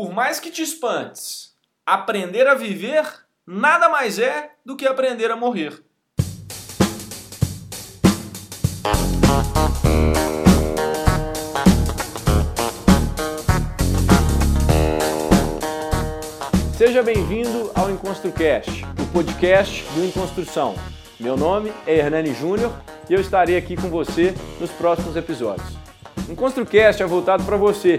Por mais que te espantes, aprender a viver nada mais é do que aprender a morrer. Seja bem-vindo ao EnconstruCast, o podcast do Enconstrução. Meu nome é Hernani Júnior e eu estarei aqui com você nos próximos episódios. O EnconstruCast é voltado para você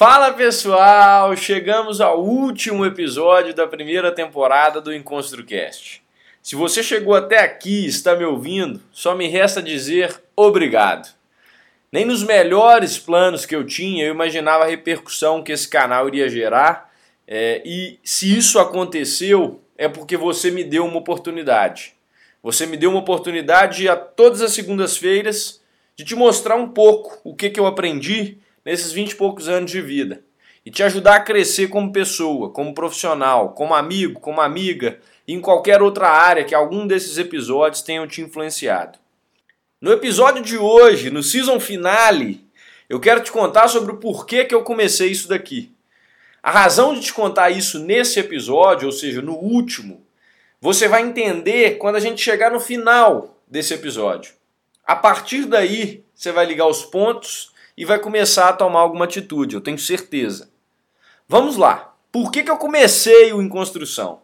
Fala pessoal, chegamos ao último episódio da primeira temporada do EnconstruCast. Se você chegou até aqui e está me ouvindo, só me resta dizer obrigado. Nem nos melhores planos que eu tinha eu imaginava a repercussão que esse canal iria gerar, é, e se isso aconteceu, é porque você me deu uma oportunidade. Você me deu uma oportunidade a todas as segundas-feiras de te mostrar um pouco o que, que eu aprendi nesses 20 e poucos anos de vida e te ajudar a crescer como pessoa, como profissional, como amigo, como amiga e em qualquer outra área que algum desses episódios tenham te influenciado. No episódio de hoje, no season finale, eu quero te contar sobre o porquê que eu comecei isso daqui. A razão de te contar isso nesse episódio, ou seja, no último, você vai entender quando a gente chegar no final desse episódio. A partir daí, você vai ligar os pontos e vai começar a tomar alguma atitude, eu tenho certeza. Vamos lá. Por que, que eu comecei o Em Construção?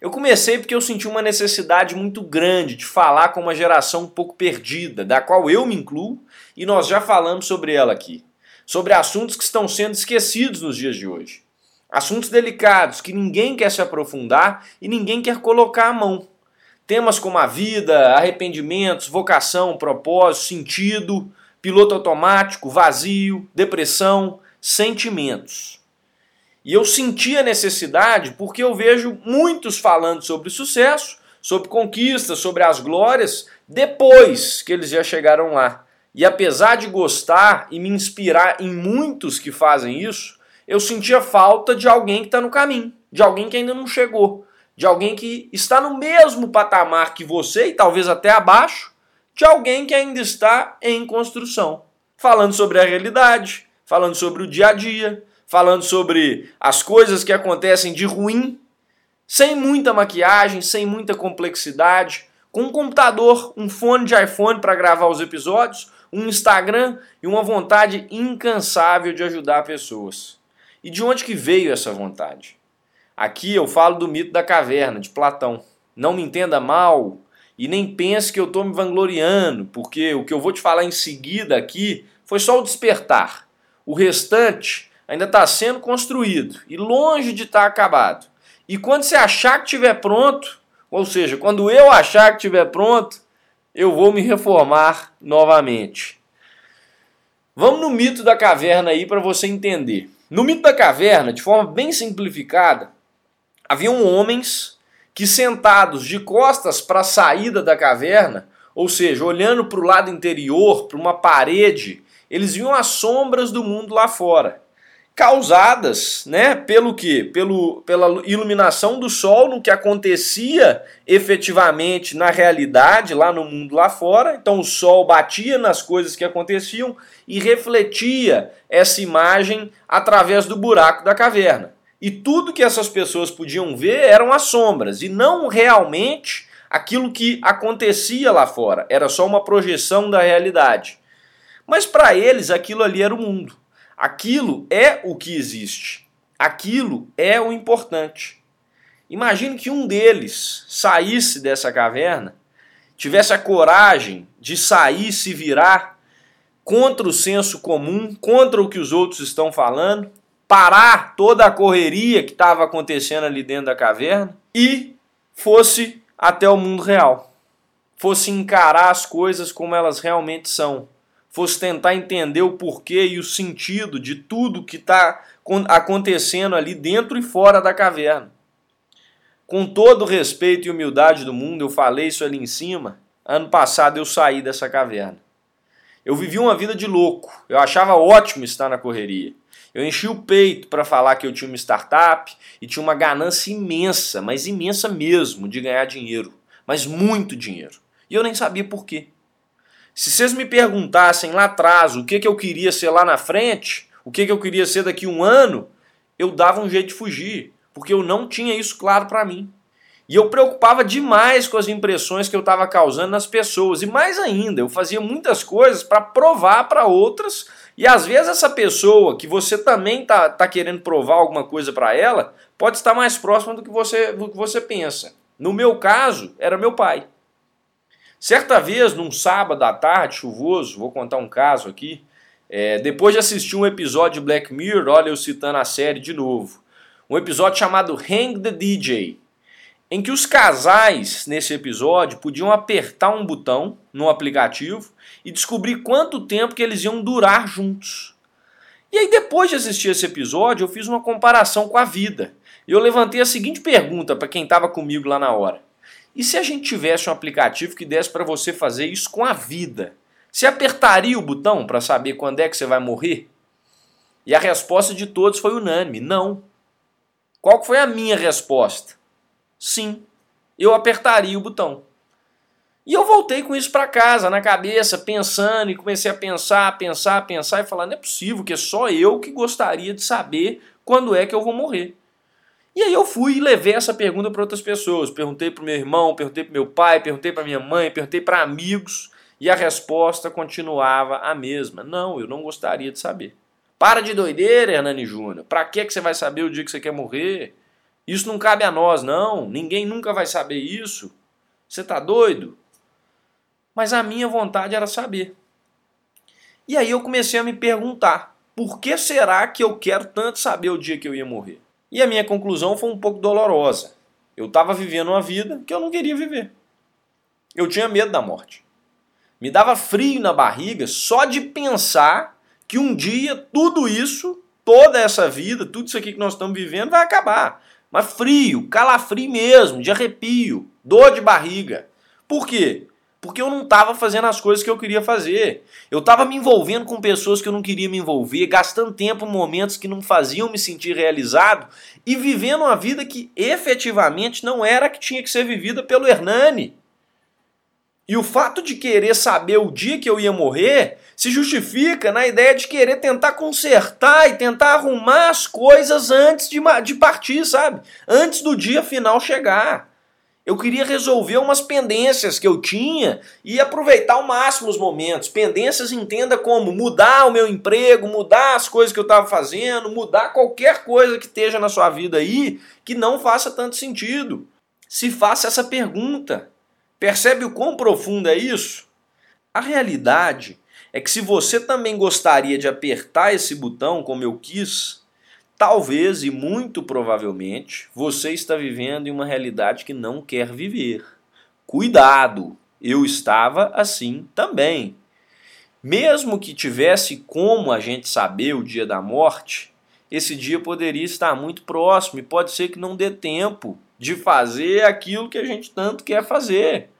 Eu comecei porque eu senti uma necessidade muito grande de falar com uma geração um pouco perdida, da qual eu me incluo, e nós já falamos sobre ela aqui. Sobre assuntos que estão sendo esquecidos nos dias de hoje. Assuntos delicados que ninguém quer se aprofundar e ninguém quer colocar a mão. Temas como a vida, arrependimentos, vocação, propósito, sentido, piloto automático, vazio, depressão, sentimentos. E eu senti a necessidade porque eu vejo muitos falando sobre sucesso, sobre conquistas, sobre as glórias, depois que eles já chegaram lá. E apesar de gostar e me inspirar em muitos que fazem isso, eu sentia falta de alguém que está no caminho, de alguém que ainda não chegou, de alguém que está no mesmo patamar que você e talvez até abaixo, de alguém que ainda está em construção. Falando sobre a realidade, falando sobre o dia a dia, falando sobre as coisas que acontecem de ruim, sem muita maquiagem, sem muita complexidade, com um computador, um fone de iPhone para gravar os episódios, um Instagram e uma vontade incansável de ajudar pessoas. E de onde que veio essa vontade? Aqui eu falo do mito da caverna, de Platão. Não me entenda mal e nem pense que eu estou me vangloriando, porque o que eu vou te falar em seguida aqui foi só o despertar. O restante ainda está sendo construído e longe de estar tá acabado. E quando você achar que estiver pronto, ou seja, quando eu achar que estiver pronto, eu vou me reformar novamente. Vamos no mito da caverna aí para você entender. No mito da caverna, de forma bem simplificada, haviam homens que sentados de costas para a saída da caverna, ou seja, olhando para o lado interior, para uma parede, eles viam as sombras do mundo lá fora causadas, né, pelo que? Pelo, pela iluminação do sol no que acontecia efetivamente na realidade lá no mundo lá fora. Então o sol batia nas coisas que aconteciam e refletia essa imagem através do buraco da caverna. E tudo que essas pessoas podiam ver eram as sombras e não realmente aquilo que acontecia lá fora. Era só uma projeção da realidade. Mas para eles aquilo ali era o mundo. Aquilo é o que existe. Aquilo é o importante. Imagine que um deles saísse dessa caverna, tivesse a coragem de sair, se virar contra o senso comum, contra o que os outros estão falando, parar toda a correria que estava acontecendo ali dentro da caverna e fosse até o mundo real. fosse encarar as coisas como elas realmente são, fosse tentar entender o porquê e o sentido de tudo que está acontecendo ali dentro e fora da caverna. Com todo o respeito e humildade do mundo, eu falei isso ali em cima. Ano passado eu saí dessa caverna. Eu vivi uma vida de louco. Eu achava ótimo estar na correria. Eu enchi o peito para falar que eu tinha uma startup e tinha uma ganância imensa, mas imensa mesmo, de ganhar dinheiro. Mas muito dinheiro. E eu nem sabia por quê. Se vocês me perguntassem lá atrás o que, que eu queria ser lá na frente, o que, que eu queria ser daqui a um ano, eu dava um jeito de fugir, porque eu não tinha isso claro para mim. E eu preocupava demais com as impressões que eu estava causando nas pessoas. E mais ainda, eu fazia muitas coisas para provar para outras. E às vezes essa pessoa que você também tá, tá querendo provar alguma coisa para ela, pode estar mais próxima do que, você, do que você pensa. No meu caso, era meu pai. Certa vez, num sábado à tarde, chuvoso, vou contar um caso aqui. É, depois de assistir um episódio de Black Mirror, olha eu citando a série de novo. Um episódio chamado Hang the DJ, em que os casais nesse episódio podiam apertar um botão no aplicativo e descobrir quanto tempo que eles iam durar juntos. E aí depois de assistir esse episódio, eu fiz uma comparação com a vida. E eu levantei a seguinte pergunta para quem estava comigo lá na hora: e se a gente tivesse um aplicativo que desse para você fazer isso com a vida? Você apertaria o botão para saber quando é que você vai morrer? E a resposta de todos foi unânime: não. Qual foi a minha resposta? Sim, eu apertaria o botão. E eu voltei com isso para casa, na cabeça, pensando, e comecei a pensar, pensar, pensar e falar: não é possível que é só eu que gostaria de saber quando é que eu vou morrer. E aí eu fui e levei essa pergunta para outras pessoas. Perguntei para meu irmão, perguntei para meu pai, perguntei para minha mãe, perguntei para amigos e a resposta continuava a mesma. Não, eu não gostaria de saber. Para de doideira, Hernani Júnior. Para que que você vai saber o dia que você quer morrer? Isso não cabe a nós, não. Ninguém nunca vai saber isso. Você tá doido? Mas a minha vontade era saber. E aí eu comecei a me perguntar: por que será que eu quero tanto saber o dia que eu ia morrer? E a minha conclusão foi um pouco dolorosa. Eu estava vivendo uma vida que eu não queria viver. Eu tinha medo da morte. Me dava frio na barriga só de pensar que um dia tudo isso, toda essa vida, tudo isso aqui que nós estamos vivendo vai acabar. Mas frio, calafrio mesmo, de arrepio, dor de barriga. Por quê? porque eu não estava fazendo as coisas que eu queria fazer. Eu estava me envolvendo com pessoas que eu não queria me envolver, gastando tempo em momentos que não faziam me sentir realizado e vivendo uma vida que efetivamente não era a que tinha que ser vivida pelo Hernani. E o fato de querer saber o dia que eu ia morrer se justifica na ideia de querer tentar consertar e tentar arrumar as coisas antes de, de partir, sabe? Antes do dia final chegar. Eu queria resolver umas pendências que eu tinha e aproveitar ao máximo os momentos. Pendências entenda como mudar o meu emprego, mudar as coisas que eu estava fazendo, mudar qualquer coisa que esteja na sua vida aí que não faça tanto sentido. Se faça essa pergunta. Percebe o quão profundo é isso? A realidade é que se você também gostaria de apertar esse botão como eu quis, Talvez e muito provavelmente você está vivendo em uma realidade que não quer viver. Cuidado, eu estava assim também. Mesmo que tivesse como a gente saber o dia da morte, esse dia poderia estar muito próximo e pode ser que não dê tempo de fazer aquilo que a gente tanto quer fazer.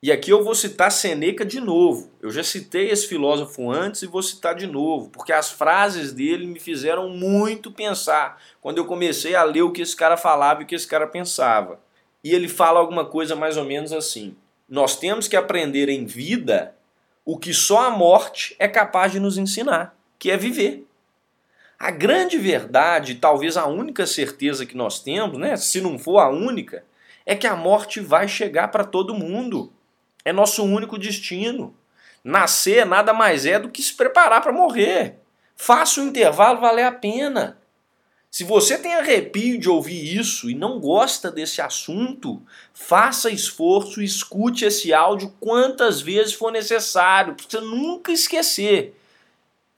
E aqui eu vou citar Seneca de novo. Eu já citei esse filósofo antes e vou citar de novo, porque as frases dele me fizeram muito pensar quando eu comecei a ler o que esse cara falava e o que esse cara pensava. E ele fala alguma coisa mais ou menos assim: Nós temos que aprender em vida o que só a morte é capaz de nos ensinar, que é viver. A grande verdade, talvez a única certeza que nós temos, né, se não for a única, é que a morte vai chegar para todo mundo. É nosso único destino. Nascer nada mais é do que se preparar para morrer. Faça o intervalo valer a pena. Se você tem arrepio de ouvir isso e não gosta desse assunto, faça esforço e escute esse áudio quantas vezes for necessário, para você nunca esquecer.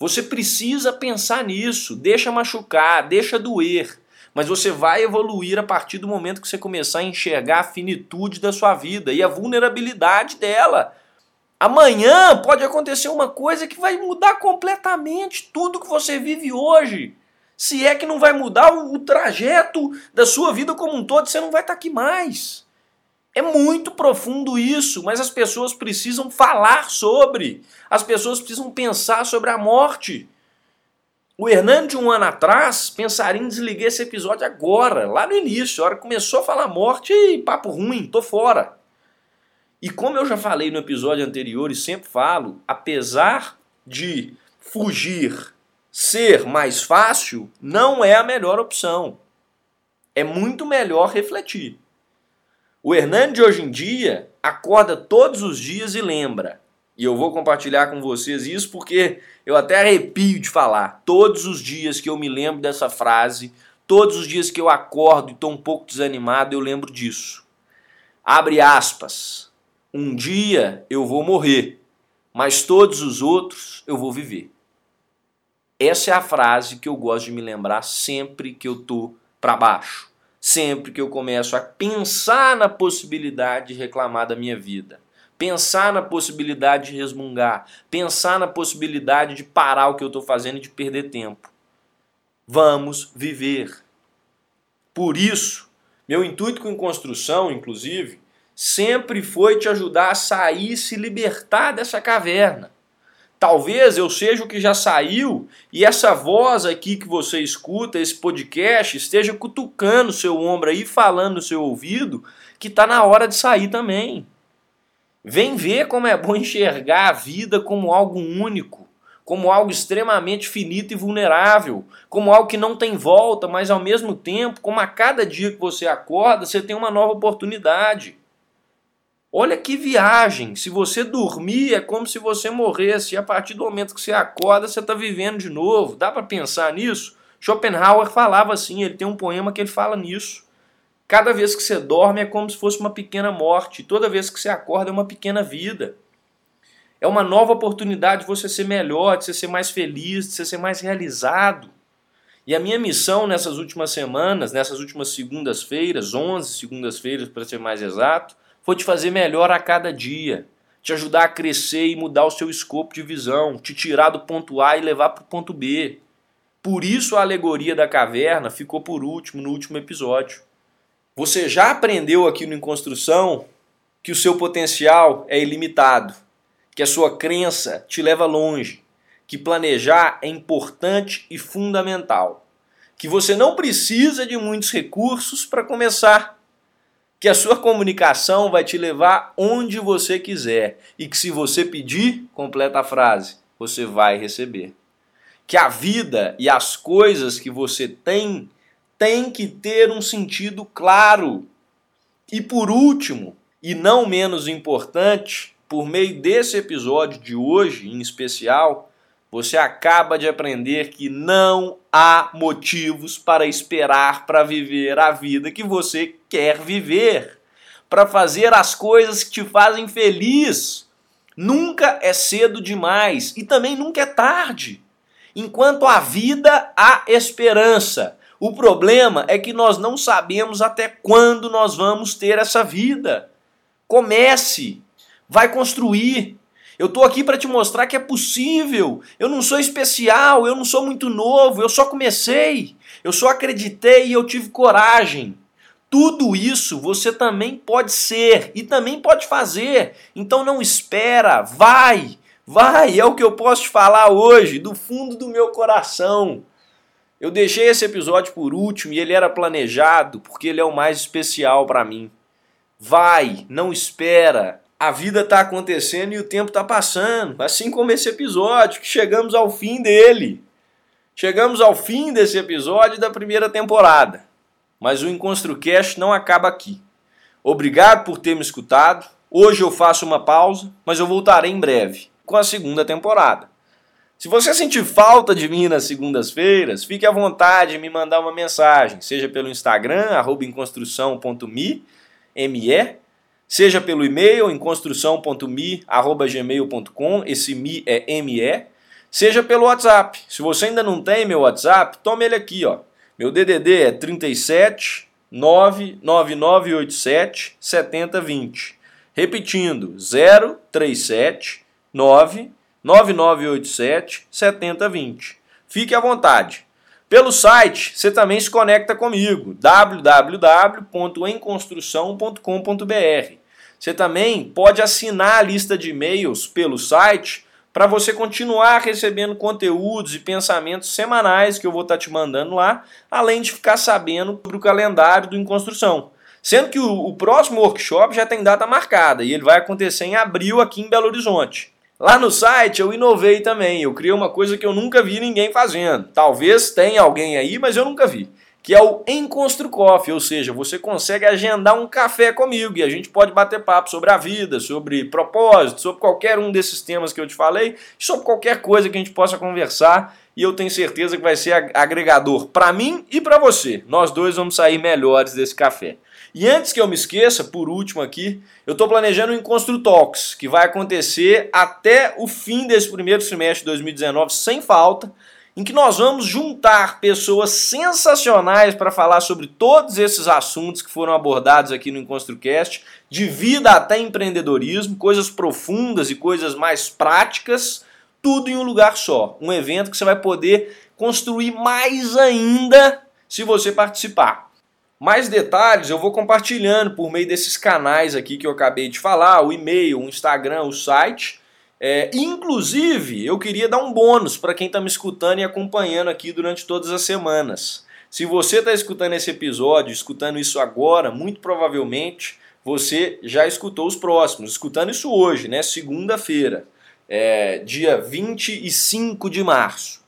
Você precisa pensar nisso, deixa machucar, deixa doer. Mas você vai evoluir a partir do momento que você começar a enxergar a finitude da sua vida e a vulnerabilidade dela. Amanhã pode acontecer uma coisa que vai mudar completamente tudo que você vive hoje. Se é que não vai mudar o, trajeto da sua vida como um todo, você não vai estar aqui mais. É muito profundo isso, mas as pessoas precisam falar sobre. As pessoas precisam pensar sobre a morte. O Hernando, um ano atrás, pensaria em desligar esse episódio agora, lá no início, a hora que começou a falar morte, e papo ruim, tô fora. E como eu já falei no episódio anterior e sempre falo, apesar de fugir ser mais fácil, não é a melhor opção. É muito melhor refletir. O Hernando de hoje em dia acorda todos os dias e lembra: e eu vou compartilhar com vocês isso porque eu até arrepio de falar. Todos os dias que eu me lembro dessa frase, todos os dias que eu acordo e estou um pouco desanimado, eu lembro disso. Abre aspas. Um dia eu vou morrer, mas todos os outros eu vou viver. Essa é a frase que eu gosto de me lembrar sempre que eu tô para baixo, sempre que eu começo a pensar na possibilidade de reclamar da minha vida pensar na possibilidade de resmungar, pensar na possibilidade de parar o que eu estou fazendo e de perder tempo. Vamos viver. Por isso, meu intuito com construção, inclusive, sempre foi te ajudar a sair e se libertar dessa caverna. Talvez eu seja o que já saiu e essa voz aqui que você escuta, esse podcast, esteja cutucando seu ombro aí, falando no seu ouvido que está na hora de sair também. Vem ver como é bom enxergar a vida como algo único, como algo extremamente finito e vulnerável, como algo que não tem volta, mas ao mesmo tempo, como a cada dia que você acorda, você tem uma nova oportunidade. Olha que viagem! Se você dormir, é como se você morresse, e a partir do momento que você acorda, você está vivendo de novo. Dá para pensar nisso? Schopenhauer falava assim, ele tem um poema que ele fala nisso. Cada vez que você dorme é como se fosse uma pequena morte, toda vez que você acorda é uma pequena vida. É uma nova oportunidade de você ser melhor, de você ser mais feliz, de você ser mais realizado. E a minha missão nessas últimas semanas, nessas últimas segundas-feiras, 11 segundas-feiras para ser mais exato, foi te fazer melhor a cada dia, te ajudar a crescer e mudar o seu escopo de visão, te tirar do ponto A e levar para o ponto B. Por isso a alegoria da caverna ficou por último no último episódio. Você já aprendeu aqui no Em Construção que o seu potencial é ilimitado, que a sua crença te leva longe, que planejar é importante e fundamental, que você não precisa de muitos recursos para começar, que a sua comunicação vai te levar onde você quiser e que se você pedir, completa a frase, você vai receber. Que a vida e as coisas que você tem tem que ter um sentido claro. E por último, e não menos importante, por meio desse episódio de hoje em especial, você acaba de aprender que não há motivos para esperar para viver a vida que você quer viver, para fazer as coisas que te fazem feliz. Nunca é cedo demais e também nunca é tarde. Enquanto há vida, há esperança. O problema é que nós não sabemos até quando nós vamos ter essa vida. Comece, vai construir. Eu estou aqui para te mostrar que é possível. Eu não sou especial, eu não sou muito novo, eu só comecei. Eu só acreditei e eu tive coragem. Tudo isso você também pode ser e também pode fazer. Então não espera, vai, vai. É o que eu posso te falar hoje, do fundo do meu coração. Eu deixei esse episódio por último e ele era planejado porque ele é o mais especial para mim. Vai, não espera. A vida está acontecendo e o tempo está passando, assim como esse episódio, que chegamos ao fim dele. Chegamos ao fim desse episódio da primeira temporada. Mas o EnconstruCast não acaba aqui. Obrigado por ter me escutado. Hoje eu faço uma pausa, mas eu voltarei em breve com a segunda temporada. Se você sentir falta de mim nas segundas-feiras, fique à vontade de me mandar uma mensagem, seja pelo Instagram, arroba M-E, seja pelo e-mail, emconstrução.me, arroba gmail.com, esse mi é M-E, seja pelo WhatsApp. Se você ainda não tem meu WhatsApp, tome ele aqui, ó, Meu DDD é 37 99987 7020. Repetindo, 037 99987 7020. Fique à vontade. Pelo site, você também se conecta comigo, www.emconstrução.com.br. Você também pode assinar a lista de e-mails pelo site para você continuar recebendo conteúdos e pensamentos semanais que eu vou estar tá te mandando lá, além de ficar sabendo sobre o calendário do Em Construção. Sendo que o, o próximo workshop já tem data marcada e ele vai acontecer em abril aqui em Belo Horizonte. Lá no site eu inovei também, eu criei uma coisa que eu nunca vi ninguém fazendo. Talvez tenha alguém aí, mas eu nunca vi. Que é o Enconstro Coffee, ou seja, você consegue agendar um café comigo e a gente pode bater papo sobre a vida, sobre propósito, sobre qualquer um desses temas que eu te falei, sobre qualquer coisa que a gente possa conversar e eu tenho certeza que vai ser agregador para mim e para você. Nós dois vamos sair melhores desse café. E antes que eu me esqueça, por último aqui, eu estou planejando o Encontro Talks, que vai acontecer até o fim desse primeiro semestre de 2019, sem falta, em que nós vamos juntar pessoas sensacionais para falar sobre todos esses assuntos que foram abordados aqui no EnconstruCast, de vida até empreendedorismo, coisas profundas e coisas mais práticas, tudo em um lugar só. Um evento que você vai poder construir mais ainda se você participar. Mais detalhes eu vou compartilhando por meio desses canais aqui que eu acabei de falar, o e-mail, o Instagram, o site. É, inclusive, eu queria dar um bônus para quem está me escutando e acompanhando aqui durante todas as semanas. Se você está escutando esse episódio, escutando isso agora, muito provavelmente você já escutou os próximos. Escutando isso hoje, né? Segunda-feira, é, dia 25 de março.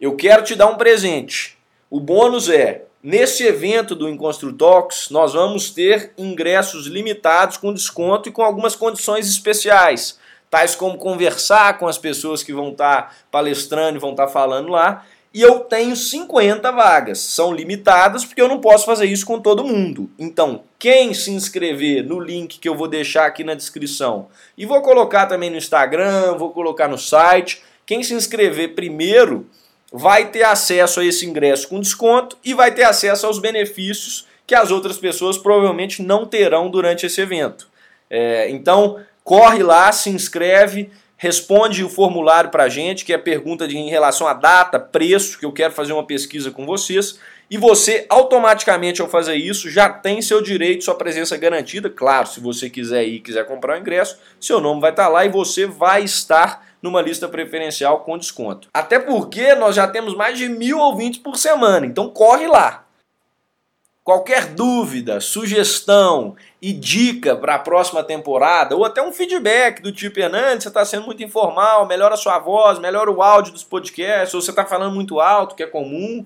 Eu quero te dar um presente. O bônus é Nesse evento do Encontro Talks, nós vamos ter ingressos limitados com desconto e com algumas condições especiais, tais como conversar com as pessoas que vão estar tá palestrando e vão estar tá falando lá. E eu tenho 50 vagas, são limitadas porque eu não posso fazer isso com todo mundo. Então, quem se inscrever no link que eu vou deixar aqui na descrição e vou colocar também no Instagram, vou colocar no site, quem se inscrever primeiro vai ter acesso a esse ingresso com desconto e vai ter acesso aos benefícios que as outras pessoas provavelmente não terão durante esse evento. É, então, corre lá, se inscreve, responde o formulário para a gente, que é pergunta de, em relação à data, preço, que eu quero fazer uma pesquisa com vocês. E você, automaticamente, ao fazer isso, já tem seu direito, sua presença garantida. Claro, se você quiser ir quiser comprar o ingresso, seu nome vai estar tá lá e você vai estar numa lista preferencial com desconto. Até porque nós já temos mais de mil ouvintes por semana, então corre lá. Qualquer dúvida, sugestão e dica para a próxima temporada, ou até um feedback do tipo, Hernandes, você está sendo muito informal, melhora a sua voz, melhora o áudio dos podcasts, ou você está falando muito alto, que é comum,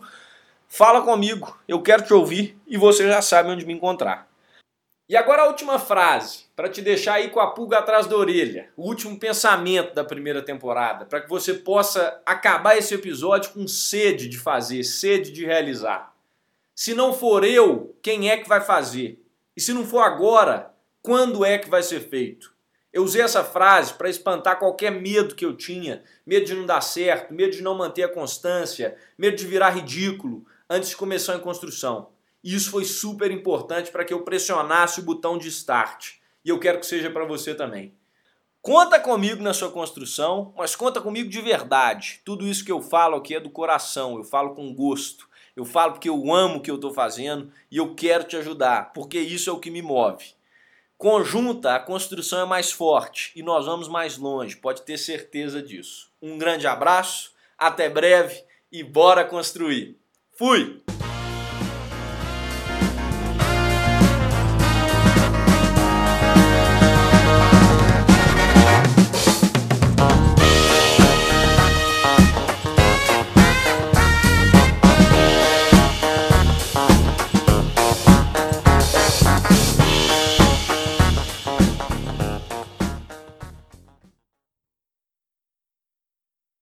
fala comigo, eu quero te ouvir e você já sabe onde me encontrar. E agora a última frase, para te deixar aí com a pulga atrás da orelha. O último pensamento da primeira temporada, para que você possa acabar esse episódio com sede de fazer, sede de realizar. Se não for eu, quem é que vai fazer? E se não for agora, quando é que vai ser feito? Eu usei essa frase para espantar qualquer medo que eu tinha, medo de não dar certo, medo de não manter a constância, medo de virar ridículo antes de começar a construção. E isso foi super importante para que eu pressionasse o botão de start. E eu quero que seja para você também. Conta comigo na sua construção, mas conta comigo de verdade. Tudo isso que eu falo aqui é do coração, eu falo com gosto. Eu falo porque eu amo o que eu estou fazendo e eu quero te ajudar, porque isso é o que me move. Conjunta, a construção é mais forte e nós vamos mais longe, pode ter certeza disso. Um grande abraço, até breve e bora construir. Fui!